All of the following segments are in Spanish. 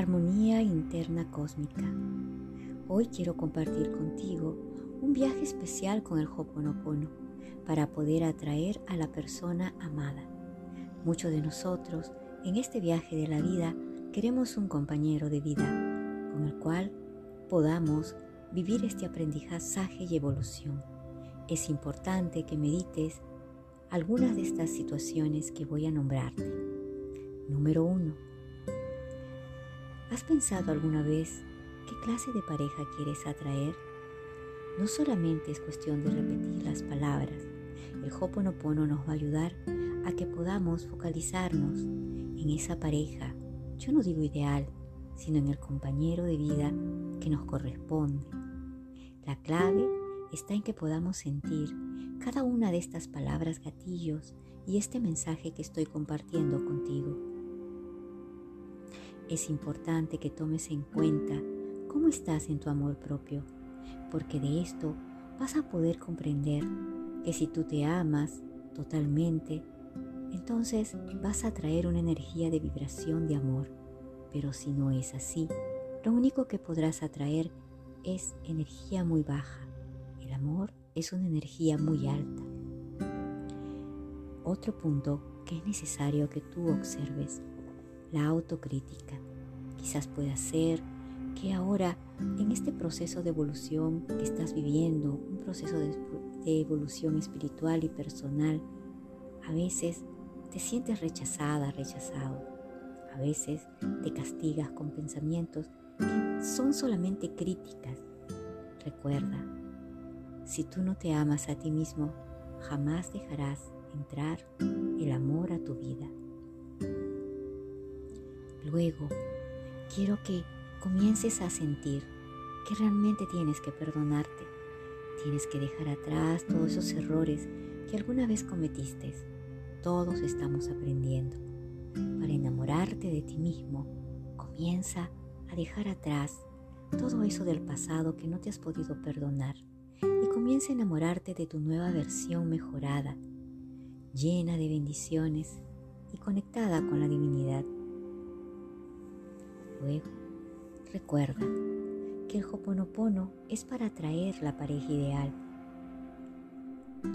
Armonía Interna Cósmica. Hoy quiero compartir contigo un viaje especial con el Hoponopono para poder atraer a la persona amada. Muchos de nosotros en este viaje de la vida queremos un compañero de vida con el cual podamos vivir este aprendizaje y evolución. Es importante que medites algunas de estas situaciones que voy a nombrarte. Número 1. ¿Has pensado alguna vez qué clase de pareja quieres atraer? No solamente es cuestión de repetir las palabras, el Hoponopono nos va a ayudar a que podamos focalizarnos en esa pareja, yo no digo ideal, sino en el compañero de vida que nos corresponde. La clave está en que podamos sentir cada una de estas palabras gatillos y este mensaje que estoy compartiendo contigo. Es importante que tomes en cuenta cómo estás en tu amor propio, porque de esto vas a poder comprender que si tú te amas totalmente, entonces vas a traer una energía de vibración de amor. Pero si no es así, lo único que podrás atraer es energía muy baja. El amor es una energía muy alta. Otro punto que es necesario que tú observes, la autocrítica. Quizás pueda ser que ahora en este proceso de evolución que estás viviendo, un proceso de, de evolución espiritual y personal, a veces te sientes rechazada, rechazado. A veces te castigas con pensamientos que son solamente críticas. Recuerda, si tú no te amas a ti mismo, jamás dejarás entrar el amor a tu vida. Luego, quiero que comiences a sentir que realmente tienes que perdonarte. Tienes que dejar atrás todos esos errores que alguna vez cometiste. Todos estamos aprendiendo. Para enamorarte de ti mismo, comienza a dejar atrás todo eso del pasado que no te has podido perdonar comienza a enamorarte de tu nueva versión mejorada, llena de bendiciones y conectada con la divinidad. Luego, recuerda que el Hoponopono es para atraer la pareja ideal.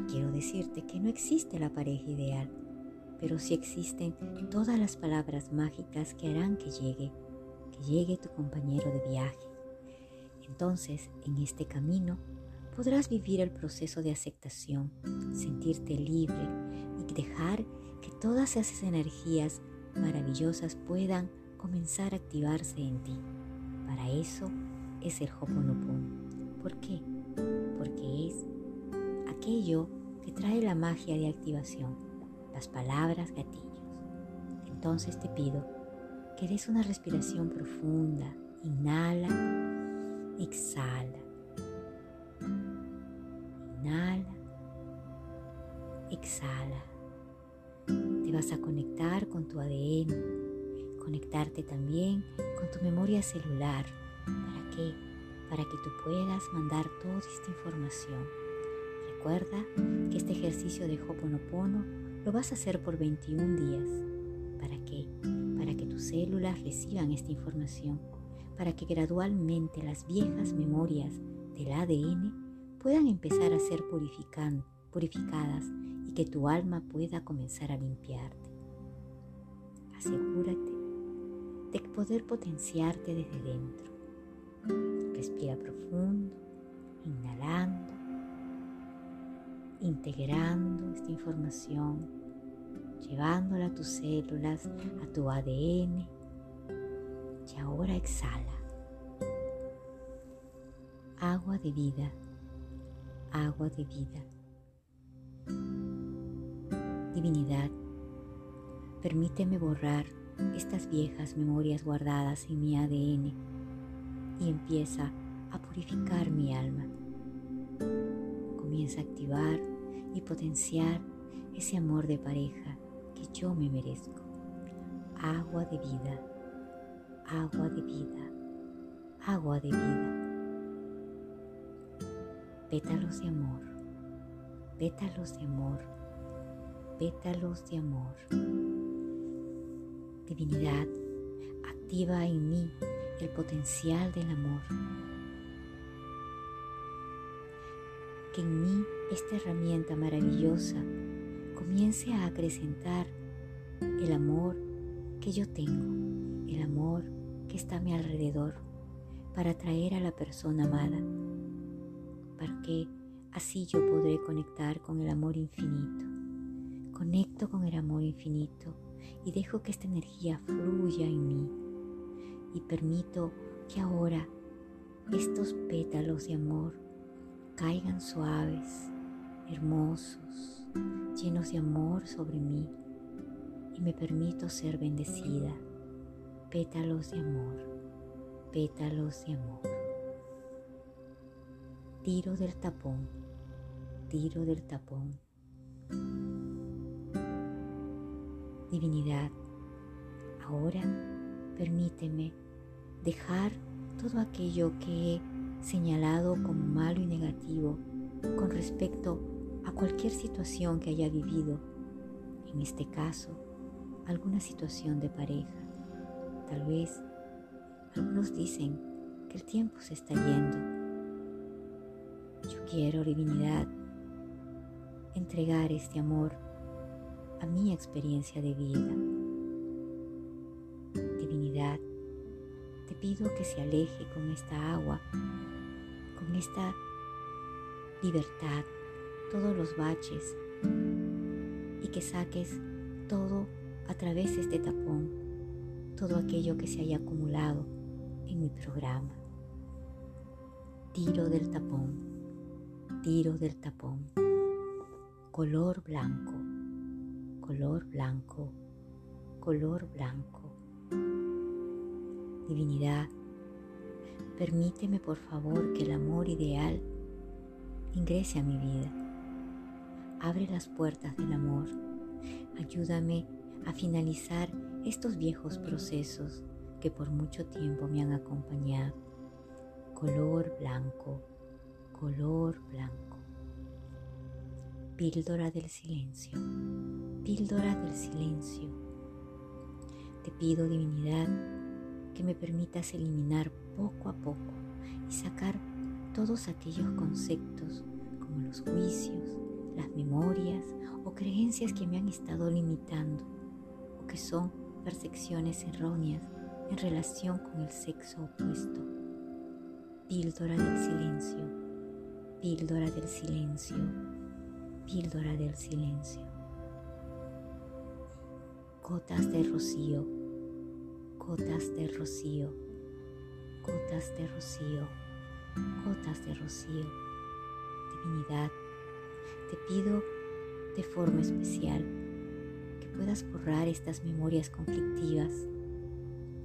Quiero decirte que no existe la pareja ideal, pero sí existen todas las palabras mágicas que harán que llegue, que llegue tu compañero de viaje. Entonces, en este camino, podrás vivir el proceso de aceptación, sentirte libre y dejar que todas esas energías maravillosas puedan comenzar a activarse en ti. Para eso es el Hoponopono. ¿Por qué? Porque es aquello que trae la magia de activación, las palabras gatillos. Entonces te pido que des una respiración profunda. Inhala, exhala. Inhala, exhala. Te vas a conectar con tu ADN, conectarte también con tu memoria celular. ¿Para qué? Para que tú puedas mandar toda esta información. Recuerda que este ejercicio de Hoponopono lo vas a hacer por 21 días. ¿Para qué? Para que tus células reciban esta información, para que gradualmente las viejas memorias del ADN puedan empezar a ser purificadas y que tu alma pueda comenzar a limpiarte. Asegúrate de poder potenciarte desde dentro. Respira profundo, inhalando, integrando esta información, llevándola a tus células, a tu ADN. Y ahora exhala. Agua de vida agua de vida. Divinidad, permíteme borrar estas viejas memorias guardadas en mi ADN y empieza a purificar mi alma. Comienza a activar y potenciar ese amor de pareja que yo me merezco. Agua de vida, agua de vida, agua de vida pétalos de amor, pétalos de amor, pétalos de amor. Divinidad, Activa en mí el potencial del amor. Que en mí esta herramienta maravillosa comience a acrecentar el amor que yo tengo, el amor que está a mi alrededor, para atraer a la persona amada, para que así yo podré conectar con el amor infinito. Conecto con el amor infinito y dejo que esta energía fluya en mí y permito que ahora estos pétalos de amor caigan suaves, hermosos, llenos de amor sobre mí y me permito ser bendecida. Pétalos de amor, pétalos de amor. Tiro del tapón, tiro del tapón. Divinidad, ahora permíteme dejar todo aquello que he señalado como malo y negativo con respecto a cualquier situación que haya vivido, en este caso, alguna situación de pareja. Tal vez algunos dicen que el tiempo se está yendo. Yo quiero, divinidad, entregar este amor mi experiencia de vida. Divinidad, te pido que se aleje con esta agua, con esta libertad, todos los baches y que saques todo a través de este tapón, todo aquello que se haya acumulado en mi programa. Tiro del tapón, tiro del tapón, color blanco, color blanco, color blanco. Divinidad, permíteme por favor que el amor ideal ingrese a mi vida. Abre las puertas del amor. Ayúdame a finalizar estos viejos procesos que por mucho tiempo me han acompañado. Color blanco, color blanco. Píldora del silencio, píldora del silencio. Te pido, divinidad, que me permitas eliminar poco a poco y sacar todos aquellos conceptos como los juicios, las memorias o creencias que me han estado limitando o que son percepciones erróneas en relación con el sexo opuesto. Píldora del silencio, píldora del silencio, píldora del silencio. Gotas de rocío, gotas de rocío, gotas de rocío, gotas de rocío. Divinidad, te pido de forma especial que puedas borrar estas memorias conflictivas.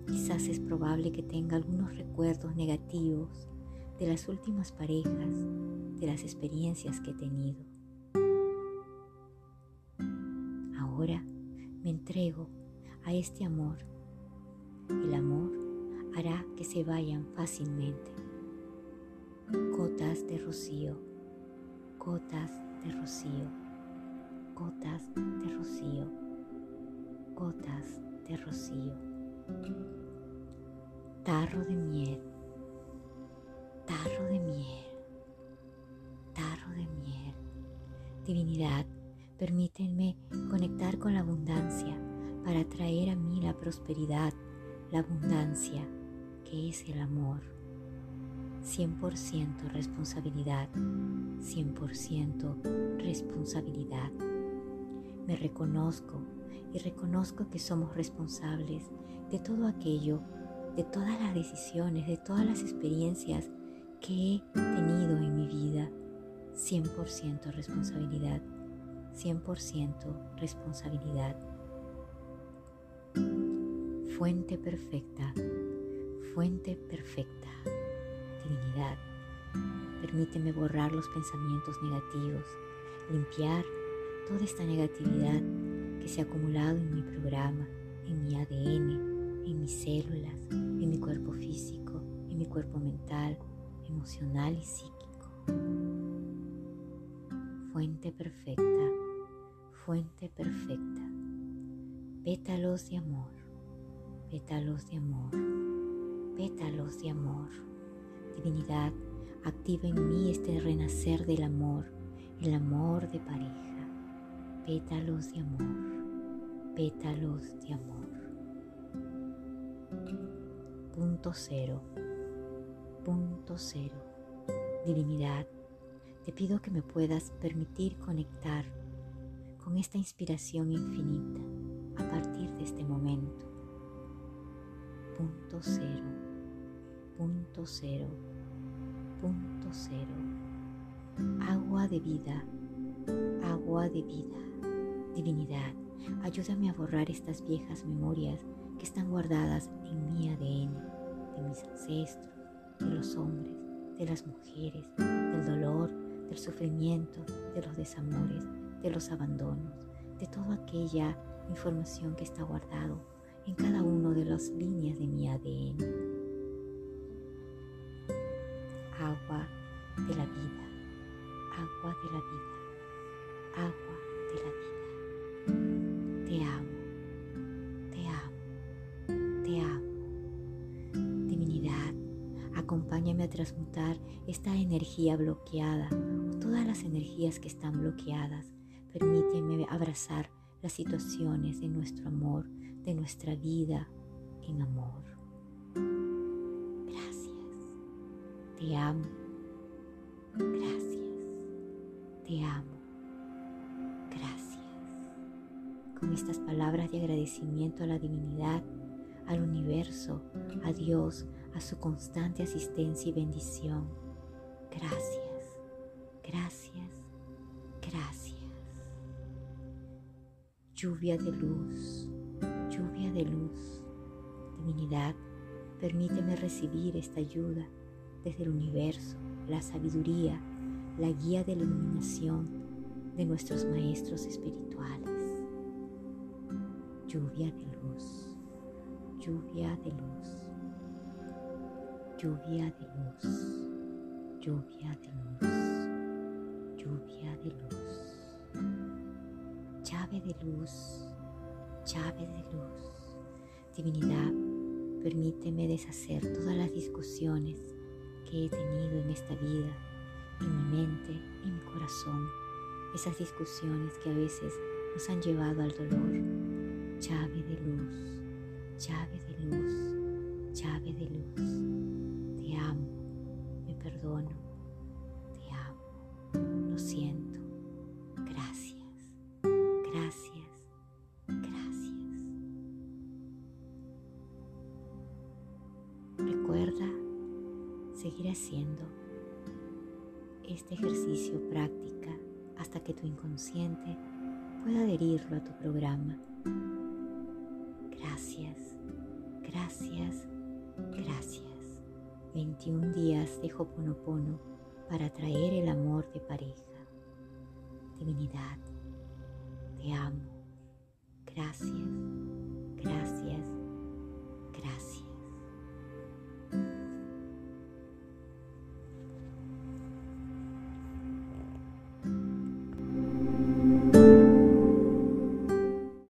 Quizás es probable que tenga algunos recuerdos negativos de las últimas parejas, de las experiencias que he tenido. Entrego a este amor. El amor hará que se vayan fácilmente. Gotas de rocío, gotas de rocío, gotas de rocío, gotas de rocío. Tarro de miel, tarro de miel, tarro de miel. Divinidad, permítanme conectar con la abundancia para traer a mí la prosperidad, la abundancia que es el amor. 100% responsabilidad, 100% responsabilidad. Me reconozco y reconozco que somos responsables de todo aquello, de todas las decisiones, de todas las experiencias que he tenido en mi vida. 100% responsabilidad, 100% responsabilidad. Fuente perfecta, fuente perfecta divinidad. Permíteme borrar los pensamientos negativos, limpiar toda esta negatividad que se ha acumulado en mi programa, en mi ADN, en mis células, en mi cuerpo físico, en mi cuerpo mental, emocional y psíquico. Fuente perfecta, fuente perfecta. Pétalos de amor, pétalos de amor, pétalos de amor. Divinidad, activa en mí este renacer del amor, el amor de pareja, pétalos de amor, pétalos de amor. Punto cero, punto cero. Divinidad, te pido que me puedas permitir conectar con esta inspiración infinita a partir de este momento. Punto cero, punto cero, punto cero. Agua de vida, agua de vida. Divinidad, ayúdame a borrar estas viejas memorias que están guardadas en mi ADN, de mis ancestros, de los hombres, de las mujeres, del dolor, del sufrimiento, de los desamores, de los abandonos, de toda aquella información que está guardado en cada una de las líneas de mi ADN. Agua de la vida, agua de la vida, agua transmutar esta energía bloqueada o todas las energías que están bloqueadas Permíteme abrazar las situaciones de nuestro amor, de nuestra vida en amor. Gracias. Te amo. Gracias. Te amo. Gracias. Con estas palabras de agradecimiento a la divinidad, al universo, a Dios, a su constante asistencia y bendición. Gracias. Gracias. Gracias lluvia de luz, lluvia de luz. Divinidad, permíteme recibir esta ayuda desde el universo, la sabiduría, la guía de la iluminación de nuestros maestros espirituales. Lluvia de luz, lluvia de luz, lluvia de luz, lluvia de luz, lluvia de luz llave de luz, llave de luz. Divinidad, permíteme deshacer todas las discusiones que he tenido en esta vida, en mi mente, en mi corazón. Esas discusiones que a veces nos han llevado al dolor. Llave de luz, llave de luz, llave de luz. Perdono, te amo, lo siento. Seguir haciendo este ejercicio práctica hasta que tu inconsciente pueda adherirlo a tu programa. Gracias, gracias, gracias. 21 días de Hoponopono para traer el amor de pareja. Divinidad, te amo. Gracias, gracias,